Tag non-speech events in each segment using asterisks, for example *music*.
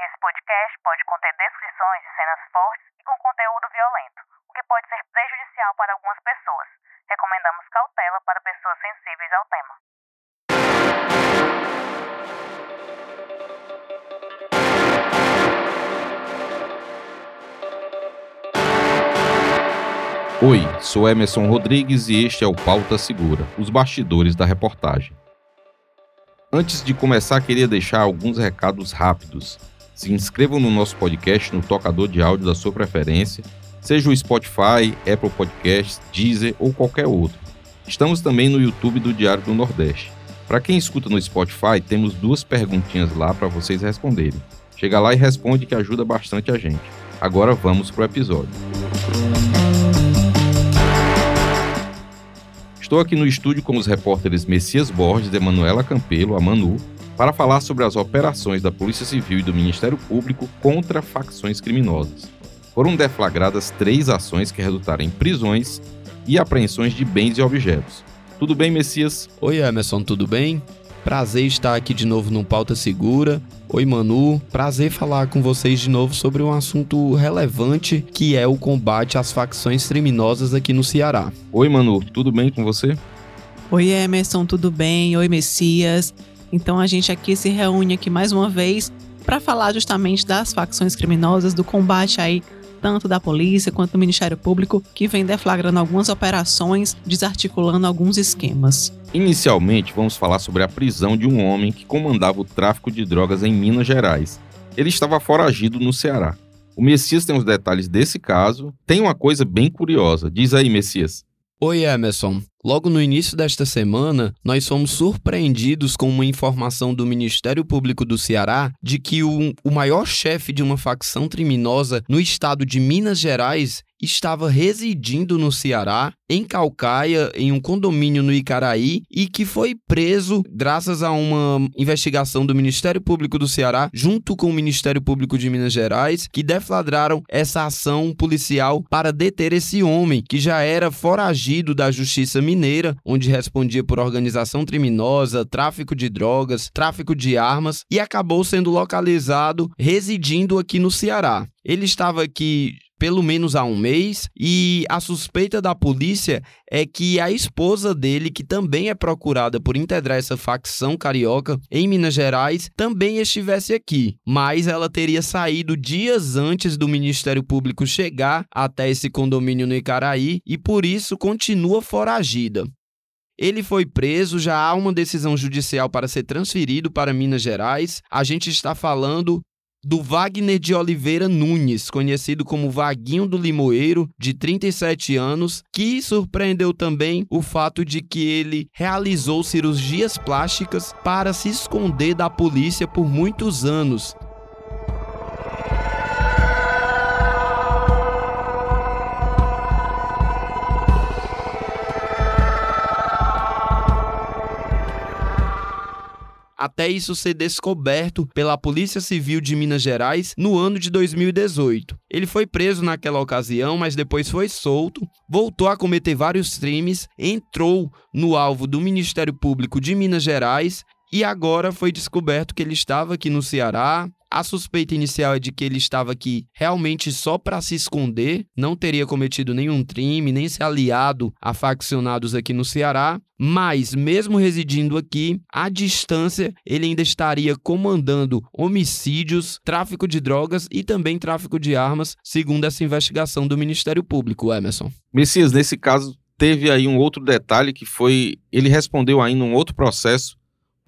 Esse podcast pode conter descrições de cenas fortes e com conteúdo violento, o que pode ser prejudicial para algumas pessoas. Recomendamos cautela para pessoas sensíveis ao tema. Oi, sou Emerson Rodrigues e este é o Pauta Segura, os bastidores da reportagem. Antes de começar, queria deixar alguns recados rápidos. Se inscrevam no nosso podcast no tocador de áudio da sua preferência, seja o Spotify, Apple Podcasts, Deezer ou qualquer outro. Estamos também no YouTube do Diário do Nordeste. Para quem escuta no Spotify, temos duas perguntinhas lá para vocês responderem. Chega lá e responde que ajuda bastante a gente. Agora vamos pro episódio. Estou aqui no estúdio com os repórteres Messias Borges Emanuela Campelo, a Manu, para falar sobre as operações da Polícia Civil e do Ministério Público contra facções criminosas. Foram deflagradas três ações que resultaram em prisões e apreensões de bens e objetos. Tudo bem, Messias? Oi, Emerson, tudo bem? Prazer estar aqui de novo no Pauta Segura. Oi, Manu. Prazer falar com vocês de novo sobre um assunto relevante que é o combate às facções criminosas aqui no Ceará. Oi, Manu. Tudo bem com você? Oi, Emerson. Tudo bem? Oi, Messias. Então a gente aqui se reúne aqui mais uma vez para falar justamente das facções criminosas, do combate aí tanto da polícia quanto do Ministério Público, que vem deflagrando algumas operações, desarticulando alguns esquemas. Inicialmente, vamos falar sobre a prisão de um homem que comandava o tráfico de drogas em Minas Gerais. Ele estava foragido no Ceará. O Messias tem os detalhes desse caso. Tem uma coisa bem curiosa. Diz aí, Messias. Oi, Emerson. Logo no início desta semana, nós fomos surpreendidos com uma informação do Ministério Público do Ceará de que o, o maior chefe de uma facção criminosa no estado de Minas Gerais estava residindo no Ceará, em Calcaia, em um condomínio no Icaraí, e que foi preso graças a uma investigação do Ministério Público do Ceará, junto com o Ministério Público de Minas Gerais, que deflagraram essa ação policial para deter esse homem, que já era foragido da Justiça Mineira, onde respondia por organização criminosa, tráfico de drogas, tráfico de armas, e acabou sendo localizado residindo aqui no Ceará. Ele estava aqui pelo menos há um mês, e a suspeita da polícia é que a esposa dele, que também é procurada por integrar essa facção carioca em Minas Gerais, também estivesse aqui, mas ela teria saído dias antes do Ministério Público chegar até esse condomínio no Icaraí e por isso continua foragida. Ele foi preso, já há uma decisão judicial para ser transferido para Minas Gerais. A gente está falando do Wagner de Oliveira Nunes, conhecido como Vaguinho do Limoeiro, de 37 anos, que surpreendeu também o fato de que ele realizou cirurgias plásticas para se esconder da polícia por muitos anos, até isso ser descoberto pela Polícia Civil de Minas Gerais no ano de 2018. Ele foi preso naquela ocasião, mas depois foi solto, voltou a cometer vários crimes, entrou no alvo do Ministério Público de Minas Gerais e agora foi descoberto que ele estava aqui no Ceará, a suspeita inicial é de que ele estava aqui realmente só para se esconder, não teria cometido nenhum crime, nem se aliado a faccionados aqui no Ceará, mas mesmo residindo aqui, à distância, ele ainda estaria comandando homicídios, tráfico de drogas e também tráfico de armas, segundo essa investigação do Ministério Público, Emerson. Messias, nesse caso, teve aí um outro detalhe que foi. Ele respondeu ainda um outro processo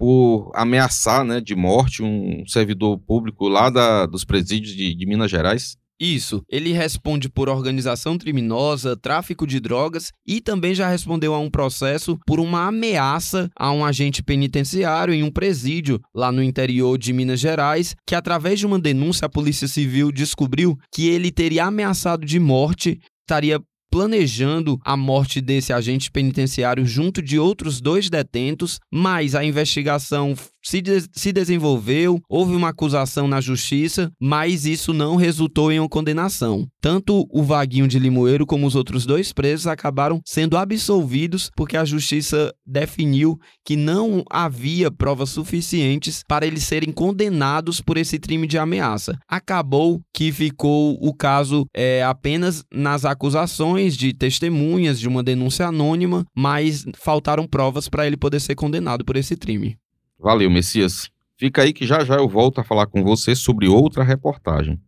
por ameaçar né, de morte um servidor público lá da, dos presídios de, de Minas Gerais. Isso, ele responde por organização criminosa, tráfico de drogas e também já respondeu a um processo por uma ameaça a um agente penitenciário em um presídio lá no interior de Minas Gerais, que através de uma denúncia a Polícia Civil descobriu que ele teria ameaçado de morte, estaria planejando a morte desse agente penitenciário junto de outros dois detentos, mas a investigação se, de se desenvolveu, houve uma acusação na justiça, mas isso não resultou em uma condenação. Tanto o Vaguinho de Limoeiro como os outros dois presos acabaram sendo absolvidos porque a justiça definiu que não havia provas suficientes para eles serem condenados por esse crime de ameaça. Acabou que ficou o caso é, apenas nas acusações de testemunhas de uma denúncia anônima, mas faltaram provas para ele poder ser condenado por esse crime. Valeu, Messias. Fica aí que já já eu volto a falar com você sobre outra reportagem.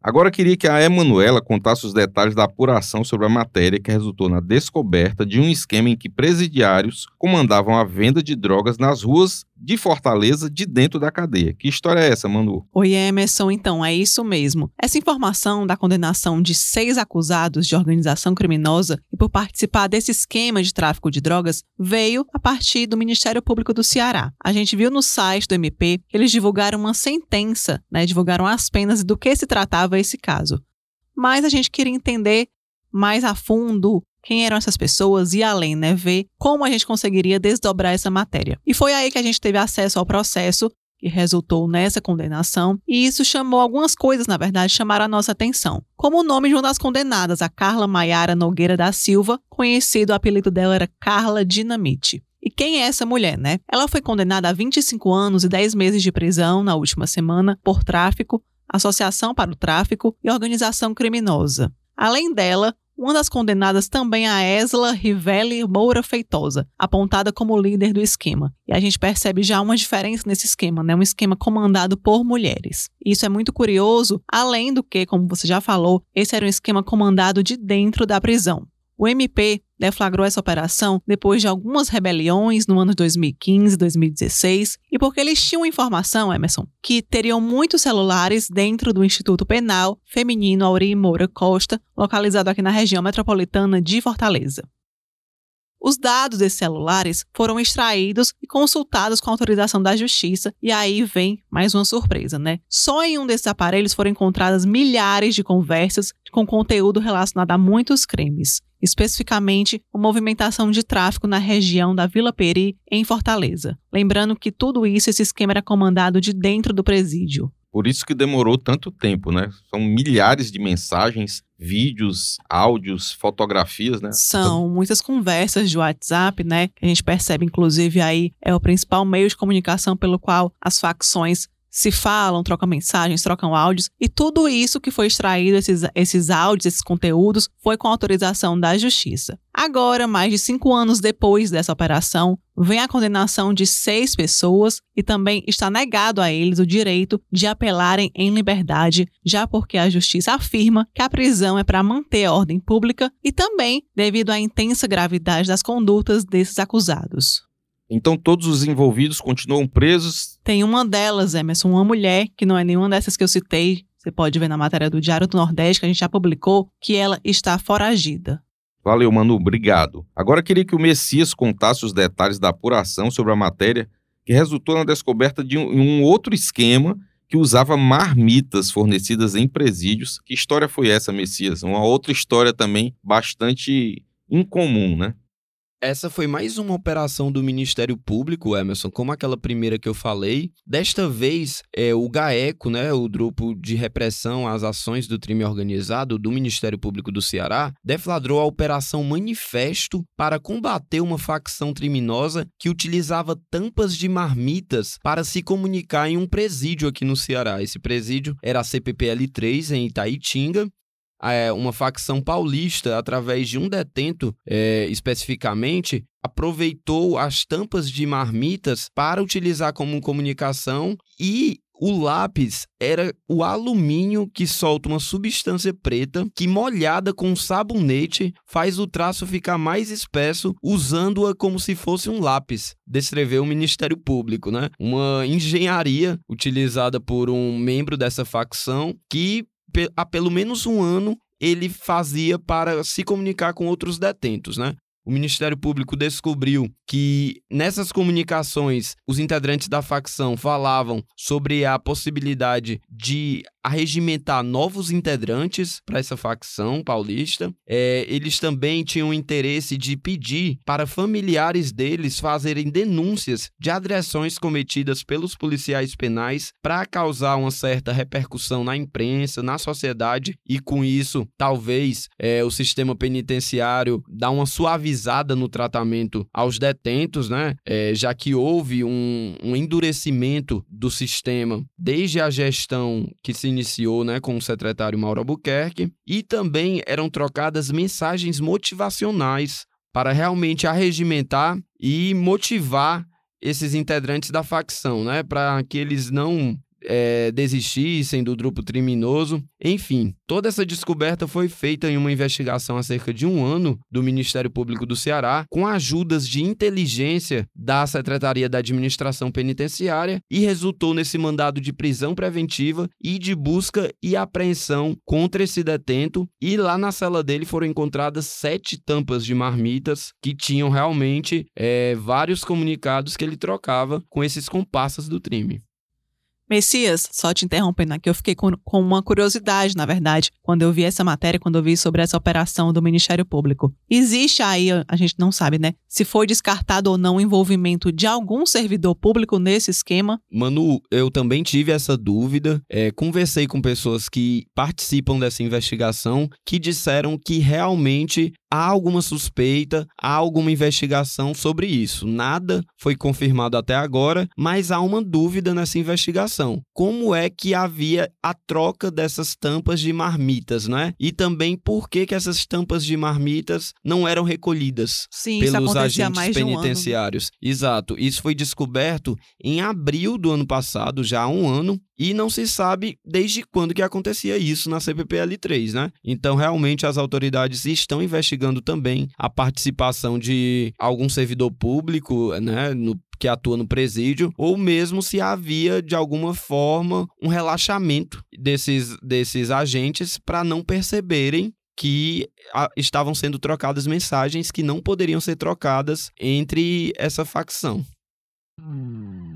Agora queria que a Emanuela contasse os detalhes da apuração sobre a matéria que resultou na descoberta de um esquema em que presidiários comandavam a venda de drogas nas ruas de Fortaleza de dentro da cadeia. Que história é essa, Manu? Oi, Emerson, então, é isso mesmo. Essa informação da condenação de seis acusados de organização criminosa e por participar desse esquema de tráfico de drogas veio a partir do Ministério Público do Ceará. A gente viu no site do MP que eles divulgaram uma sentença, né, divulgaram as penas e do que se tratava esse caso. Mas a gente queria entender mais a fundo quem eram essas pessoas e além, né, ver como a gente conseguiria desdobrar essa matéria. E foi aí que a gente teve acesso ao processo que resultou nessa condenação, e isso chamou algumas coisas, na verdade, chamaram a nossa atenção. Como o nome de uma das condenadas, a Carla Maiara Nogueira da Silva, conhecido, o apelido dela era Carla Dinamite. E quem é essa mulher, né? Ela foi condenada a 25 anos e 10 meses de prisão na última semana por tráfico, associação para o tráfico e organização criminosa. Além dela, uma das condenadas também a Esla Rivelli Moura Feitosa, apontada como líder do esquema. E a gente percebe já uma diferença nesse esquema, né? Um esquema comandado por mulheres. Isso é muito curioso, além do que, como você já falou, esse era um esquema comandado de dentro da prisão. O MP deflagrou essa operação depois de algumas rebeliões no ano 2015 e 2016 e porque eles tinham informação, Emerson, que teriam muitos celulares dentro do Instituto Penal Feminino Auri Moura Costa, localizado aqui na região metropolitana de Fortaleza. Os dados desses celulares foram extraídos e consultados com autorização da Justiça, e aí vem mais uma surpresa, né? Só em um desses aparelhos foram encontradas milhares de conversas com conteúdo relacionado a muitos crimes, especificamente a movimentação de tráfico na região da Vila Peri, em Fortaleza. Lembrando que tudo isso, esse esquema era comandado de dentro do presídio. Por isso que demorou tanto tempo, né? São milhares de mensagens, vídeos, áudios, fotografias, né? São muitas conversas de WhatsApp, né? Que a gente percebe, inclusive, aí é o principal meio de comunicação pelo qual as facções se falam, trocam mensagens, trocam áudios, e tudo isso que foi extraído, esses, esses áudios, esses conteúdos, foi com autorização da Justiça. Agora, mais de cinco anos depois dessa operação, vem a condenação de seis pessoas e também está negado a eles o direito de apelarem em liberdade, já porque a Justiça afirma que a prisão é para manter a ordem pública e também devido à intensa gravidade das condutas desses acusados. Então todos os envolvidos continuam presos? Tem uma delas, Emerson, uma mulher, que não é nenhuma dessas que eu citei, você pode ver na matéria do Diário do Nordeste, que a gente já publicou, que ela está foragida. Valeu, Manu, obrigado. Agora queria que o Messias contasse os detalhes da apuração sobre a matéria que resultou na descoberta de um, um outro esquema que usava marmitas fornecidas em presídios. Que história foi essa, Messias? Uma outra história também bastante incomum, né? Essa foi mais uma operação do Ministério Público, Emerson, como aquela primeira que eu falei. Desta vez, é, o GAECO, né, o Grupo de Repressão às Ações do Crime Organizado do Ministério Público do Ceará, deflagrou a Operação Manifesto para combater uma facção criminosa que utilizava tampas de marmitas para se comunicar em um presídio aqui no Ceará. Esse presídio era a CPPL-3, em Itaitinga, uma facção paulista, através de um detento é, especificamente, aproveitou as tampas de marmitas para utilizar como comunicação e o lápis era o alumínio que solta uma substância preta que, molhada com sabonete, faz o traço ficar mais espesso, usando-a como se fosse um lápis. Descreveu o Ministério Público, né? Uma engenharia utilizada por um membro dessa facção que há pelo menos um ano ele fazia para se comunicar com outros detentos, né? O Ministério Público descobriu que nessas comunicações os integrantes da facção falavam sobre a possibilidade de arregimentar novos integrantes para essa facção paulista. É, eles também tinham interesse de pedir para familiares deles fazerem denúncias de agressões cometidas pelos policiais penais para causar uma certa repercussão na imprensa, na sociedade e com isso talvez é, o sistema penitenciário dar uma suavizada no tratamento aos detentos, né? É, já que houve um, um endurecimento do sistema desde a gestão que se iniciou né, com o secretário Mauro Albuquerque, e também eram trocadas mensagens motivacionais para realmente arregimentar e motivar esses integrantes da facção, né, para que eles não é, desistissem do grupo criminoso. Enfim, toda essa descoberta foi feita em uma investigação há cerca de um ano do Ministério Público do Ceará, com ajudas de inteligência da Secretaria da Administração Penitenciária e resultou nesse mandado de prisão preventiva e de busca e apreensão contra esse detento. E lá na cela dele foram encontradas sete tampas de marmitas que tinham realmente é, vários comunicados que ele trocava com esses comparsas do crime. Messias, só te interrompendo aqui, eu fiquei com, com, uma curiosidade, na verdade, quando eu vi essa matéria, quando eu vi sobre essa operação do Ministério Público. Existe aí, a gente não sabe, né? Se foi descartado ou não o envolvimento de algum servidor público nesse esquema? Manu, eu também tive essa dúvida. É, conversei com pessoas que participam dessa investigação que disseram que realmente há alguma suspeita, há alguma investigação sobre isso. Nada foi confirmado até agora, mas há uma dúvida nessa investigação. Como é que havia a troca dessas tampas de marmitas, né? E também por que, que essas tampas de marmitas não eram recolhidas Sim, pelos agentes penitenciários. Um Exato. Isso foi descoberto em abril do ano passado, já há um ano, e não se sabe desde quando que acontecia isso na CPPL3, né? Então, realmente, as autoridades estão investigando também a participação de algum servidor público, né, no que atua no presídio, ou mesmo se havia, de alguma forma, um relaxamento desses, desses agentes para não perceberem que a, estavam sendo trocadas mensagens que não poderiam ser trocadas entre essa facção. Hum.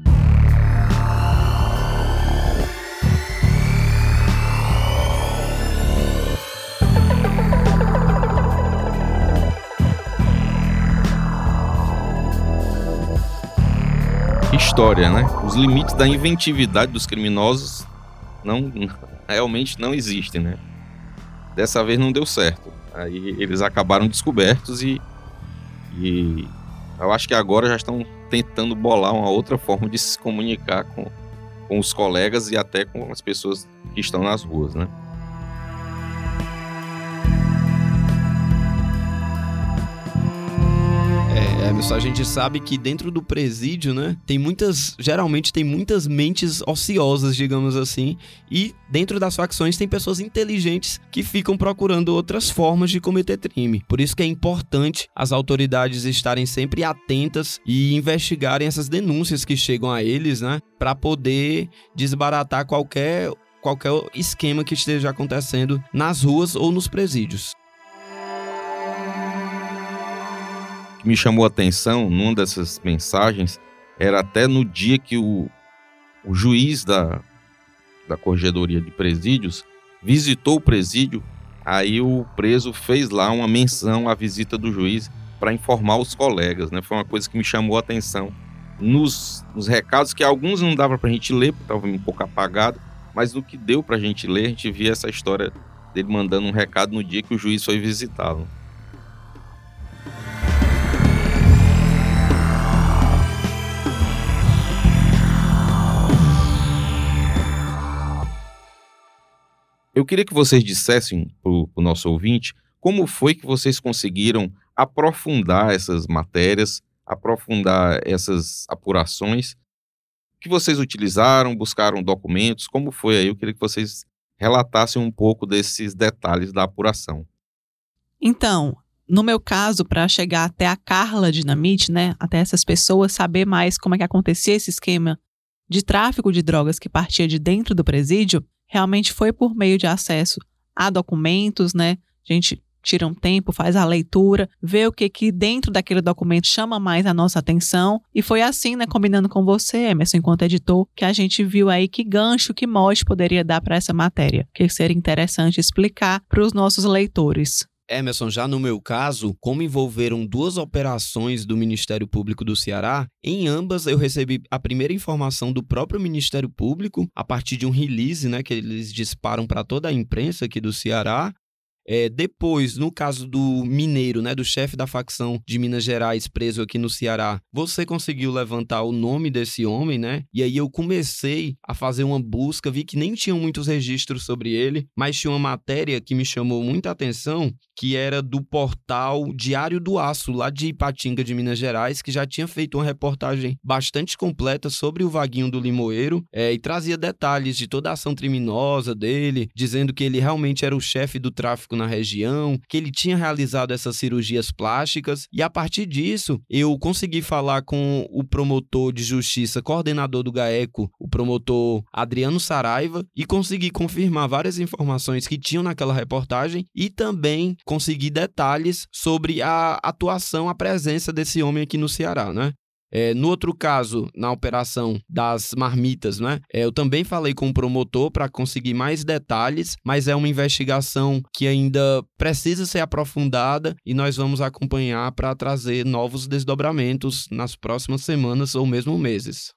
História, né? Os limites da inventividade dos criminosos não *laughs* realmente não existem, né? Dessa vez não deu certo. Aí eles acabaram descobertos e, e eu acho que agora já estão tentando bolar uma outra forma de se comunicar com, com os colegas e até com as pessoas que estão nas ruas, né? Emerson, a gente sabe que dentro do presídio, né, tem muitas, geralmente tem muitas mentes ociosas, digamos assim, e dentro das facções tem pessoas inteligentes que ficam procurando outras formas de cometer crime. Por isso que é importante as autoridades estarem sempre atentas e investigarem essas denúncias que chegam a eles, né, para poder desbaratar qualquer qualquer esquema que esteja acontecendo nas ruas ou nos presídios. Me chamou a atenção numa dessas mensagens era até no dia que o, o juiz da, da Corregedoria de Presídios visitou o presídio, aí o preso fez lá uma menção à visita do juiz para informar os colegas, né? Foi uma coisa que me chamou a atenção nos, nos recados que alguns não dava para a gente ler, porque estava um pouco apagado, mas no que deu para a gente ler, a gente via essa história dele mandando um recado no dia que o juiz foi visitá-lo. Eu queria que vocês dissessem para o nosso ouvinte como foi que vocês conseguiram aprofundar essas matérias, aprofundar essas apurações que vocês utilizaram, buscaram documentos, como foi aí? Eu queria que vocês relatassem um pouco desses detalhes da apuração. Então, no meu caso, para chegar até a Carla Dinamite, né, até essas pessoas saber mais como é que acontecia esse esquema de tráfico de drogas que partia de dentro do presídio, realmente foi por meio de acesso a documentos, né? A gente tira um tempo, faz a leitura, vê o que que dentro daquele documento chama mais a nossa atenção. E foi assim, né, combinando com você, Emerson, enquanto editor, que a gente viu aí que gancho, que mote poderia dar para essa matéria, que seria interessante explicar para os nossos leitores. Emerson, já no meu caso, como envolveram duas operações do Ministério Público do Ceará, em ambas eu recebi a primeira informação do próprio Ministério Público, a partir de um release né, que eles disparam para toda a imprensa aqui do Ceará, é, depois, no caso do mineiro, né, do chefe da facção de Minas Gerais preso aqui no Ceará, você conseguiu levantar o nome desse homem, né? E aí eu comecei a fazer uma busca, vi que nem tinham muitos registros sobre ele, mas tinha uma matéria que me chamou muita atenção, que era do portal Diário do Aço, lá de Ipatinga, de Minas Gerais, que já tinha feito uma reportagem bastante completa sobre o Vaguinho do Limoeiro é, e trazia detalhes de toda a ação criminosa dele, dizendo que ele realmente era o chefe do tráfico na região, que ele tinha realizado essas cirurgias plásticas, e a partir disso eu consegui falar com o promotor de justiça, coordenador do GAECO, o promotor Adriano Saraiva, e consegui confirmar várias informações que tinham naquela reportagem e também consegui detalhes sobre a atuação, a presença desse homem aqui no Ceará, né? É, no outro caso, na operação das marmitas, né? É, eu também falei com o promotor para conseguir mais detalhes, mas é uma investigação que ainda precisa ser aprofundada e nós vamos acompanhar para trazer novos desdobramentos nas próximas semanas ou mesmo meses.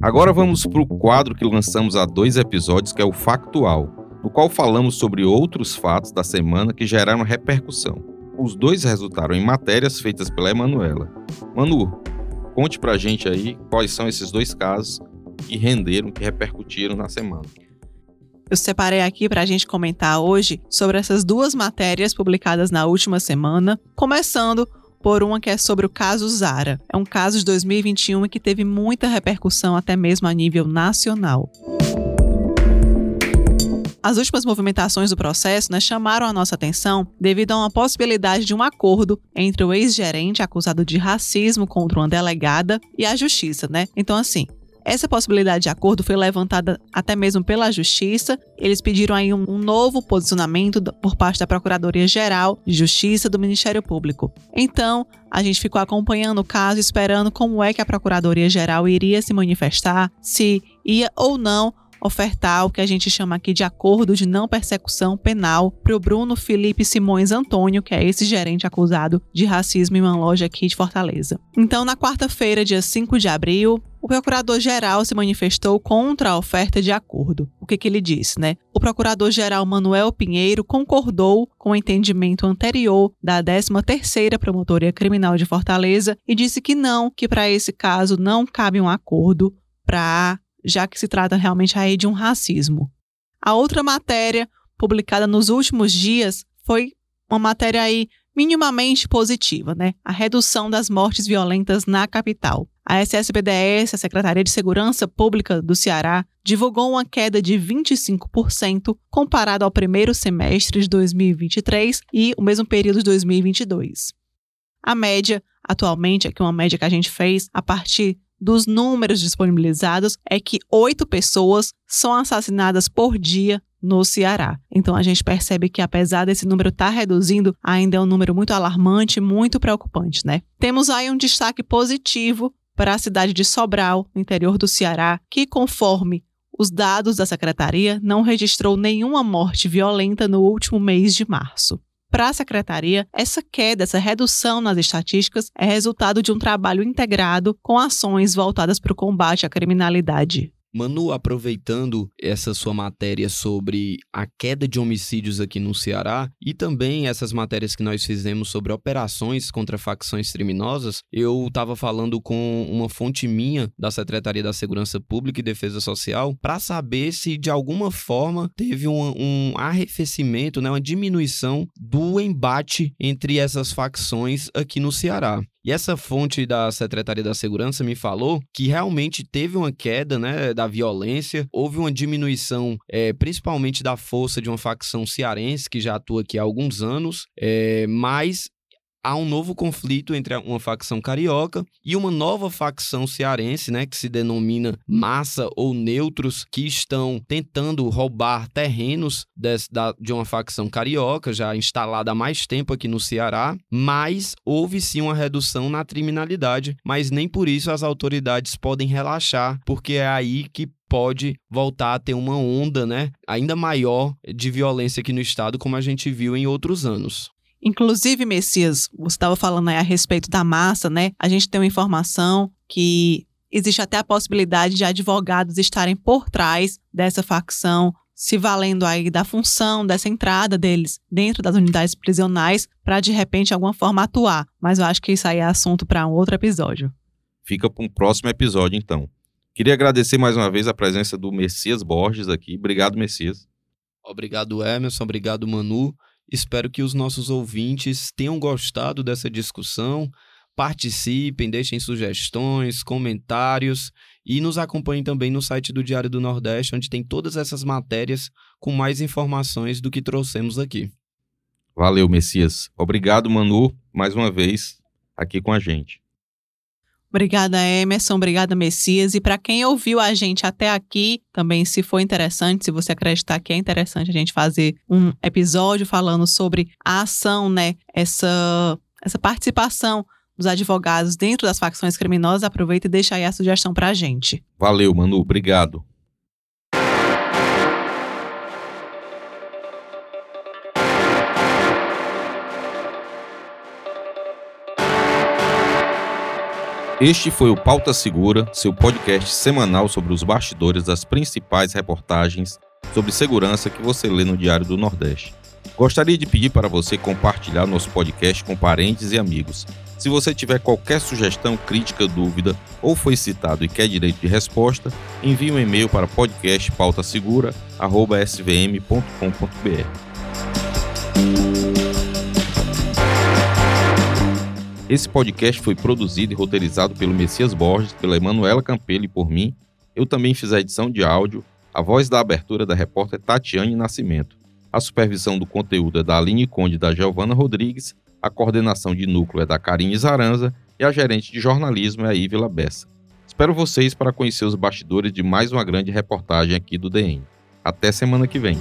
Agora vamos para o quadro que lançamos há dois episódios, que é o Factual no qual falamos sobre outros fatos da semana que geraram repercussão. Os dois resultaram em matérias feitas pela Emanuela. Manu, conte pra gente aí quais são esses dois casos que renderam, que repercutiram na semana. Eu separei aqui para a gente comentar hoje sobre essas duas matérias publicadas na última semana, começando por uma que é sobre o caso Zara. É um caso de 2021 que teve muita repercussão até mesmo a nível nacional. As últimas movimentações do processo né, chamaram a nossa atenção devido a uma possibilidade de um acordo entre o ex-gerente acusado de racismo contra uma delegada e a justiça, né? Então, assim, essa possibilidade de acordo foi levantada até mesmo pela Justiça. Eles pediram aí um, novo posicionamento por parte da Procuradoria-Geral de Justiça do Ministério Público. Então, a gente ficou acompanhando o caso, esperando como é que a Procuradoria-Geral iria se manifestar, se ia ou não ofertar o que a gente chama aqui de acordo de não persecução penal para o Bruno Felipe Simões Antônio, que é esse gerente acusado de racismo em uma loja aqui de Fortaleza. Então, na quarta-feira, dia 5 de abril, o procurador-geral se manifestou contra a oferta de acordo. O que, que ele disse, né? O procurador-geral Manuel Pinheiro concordou com o entendimento anterior da 13ª Promotoria Criminal de Fortaleza e disse que não, que para esse caso não cabe um acordo para já que se trata realmente aí de um racismo. A outra matéria publicada nos últimos dias foi uma matéria aí minimamente positiva, né? A redução das mortes violentas na capital. A SSBDS, a Secretaria de Segurança Pública do Ceará, divulgou uma queda de 25% comparado ao primeiro semestre de 2023 e o mesmo período de 2022. A média, atualmente, aqui uma média que a gente fez a partir dos números disponibilizados é que oito pessoas são assassinadas por dia no Ceará. Então a gente percebe que apesar desse número estar tá reduzindo, ainda é um número muito alarmante, muito preocupante, né? Temos aí um destaque positivo para a cidade de Sobral, no interior do Ceará, que conforme os dados da secretaria não registrou nenhuma morte violenta no último mês de março. Para a secretaria, essa queda, essa redução nas estatísticas é resultado de um trabalho integrado com ações voltadas para o combate à criminalidade. Manu, aproveitando essa sua matéria sobre a queda de homicídios aqui no Ceará e também essas matérias que nós fizemos sobre operações contra facções criminosas, eu estava falando com uma fonte minha da Secretaria da Segurança Pública e Defesa Social para saber se de alguma forma teve um, um arrefecimento, né, uma diminuição do embate entre essas facções aqui no Ceará. E essa fonte da Secretaria da Segurança me falou que realmente teve uma queda né, da violência, houve uma diminuição, é, principalmente da força de uma facção cearense que já atua aqui há alguns anos, é, mas há um novo conflito entre uma facção carioca e uma nova facção cearense, né, que se denomina massa ou neutros, que estão tentando roubar terrenos da, de uma facção carioca, já instalada há mais tempo aqui no Ceará, mas houve sim uma redução na criminalidade, mas nem por isso as autoridades podem relaxar, porque é aí que pode voltar a ter uma onda, né, ainda maior de violência aqui no estado, como a gente viu em outros anos. Inclusive, Messias, você estava falando aí a respeito da massa, né? A gente tem uma informação que existe até a possibilidade de advogados estarem por trás dessa facção, se valendo aí da função dessa entrada deles dentro das unidades prisionais para de repente de alguma forma atuar. Mas eu acho que isso aí é assunto para um outro episódio. Fica para um próximo episódio então. Queria agradecer mais uma vez a presença do Messias Borges aqui. Obrigado, Messias. Obrigado, Emerson. Obrigado, Manu. Espero que os nossos ouvintes tenham gostado dessa discussão. Participem, deixem sugestões, comentários e nos acompanhem também no site do Diário do Nordeste, onde tem todas essas matérias com mais informações do que trouxemos aqui. Valeu, Messias. Obrigado, Manu, mais uma vez aqui com a gente. Obrigada, Emerson. Obrigada, Messias. E para quem ouviu a gente até aqui, também, se for interessante, se você acreditar que é interessante a gente fazer um episódio falando sobre a ação, né? Essa, essa participação dos advogados dentro das facções criminosas, aproveita e deixa aí a sugestão para a gente. Valeu, Manu. Obrigado. Este foi o Pauta Segura, seu podcast semanal sobre os bastidores das principais reportagens sobre segurança que você lê no Diário do Nordeste. Gostaria de pedir para você compartilhar nosso podcast com parentes e amigos. Se você tiver qualquer sugestão, crítica, dúvida ou foi citado e quer direito de resposta, envie um e-mail para podcastpautasegura@svm.com.br. Esse podcast foi produzido e roteirizado pelo Messias Borges, pela Emanuela Campelo e por mim. Eu também fiz a edição de áudio. A voz da abertura da repórter Tatiane Nascimento. A supervisão do conteúdo é da Aline Conde e da Giovana Rodrigues. A coordenação de núcleo é da Karine Zaranza e a gerente de jornalismo é a Ívila Bessa. Espero vocês para conhecer os bastidores de mais uma grande reportagem aqui do DN. Até semana que vem.